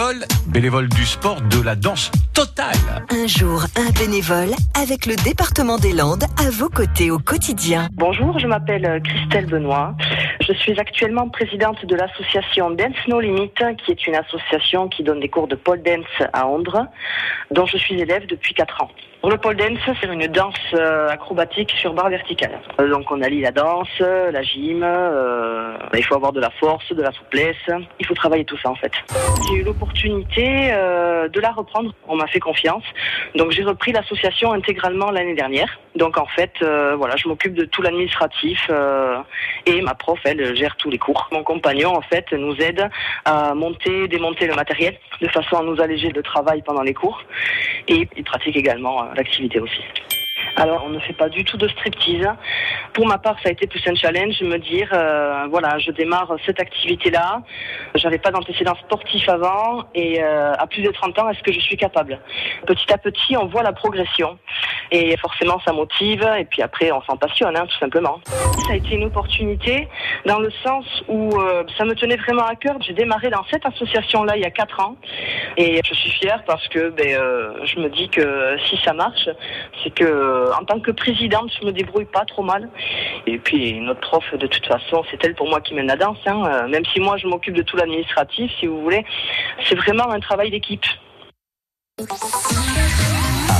bénévole, bénévole du sport, de la danse totale. Un jour, un bénévole avec le département des Landes à vos côtés au quotidien. Bonjour, je m'appelle Christelle Benoît. Je suis actuellement présidente de l'association Dance No Limit, qui est une association qui donne des cours de pole dance à Ondre, dont je suis élève depuis 4 ans. Le pole dance, c'est une danse euh, acrobatique sur barre verticale. Euh, Donc on allie la danse, la gym, euh, il faut avoir de la force, de la souplesse, il faut travailler tout ça en fait. J'ai eu l'opportunité de la reprendre, on m'a fait confiance, donc j'ai repris l'association intégralement l'année dernière. Donc en fait, voilà, je m'occupe de tout l'administratif et ma prof, elle, gère tous les cours. Mon compagnon, en fait, nous aide à monter, démonter le matériel de façon à nous alléger le travail pendant les cours et il pratique également euh, l'activité aussi. Alors, on ne fait pas du tout de striptease. Pour ma part, ça a été plus un challenge, me dire, euh, voilà, je démarre cette activité-là. J'avais pas d'antécédents sportifs avant et euh, à plus de 30 ans, est-ce que je suis capable? Petit à petit, on voit la progression et forcément, ça motive et puis après, on s'en passionne, hein, tout simplement. Ça a été une opportunité dans le sens où euh, ça me tenait vraiment à cœur. J'ai démarré dans cette association-là il y a 4 ans et je suis fière parce que ben, euh, je me dis que si ça marche, c'est que euh, en tant que présidente, je me débrouille pas trop mal. Et puis notre prof, de toute façon, c'est elle pour moi qui mène la danse. hein. Même si moi je m'occupe de tout l'administratif, si vous voulez, c'est vraiment un travail d'équipe.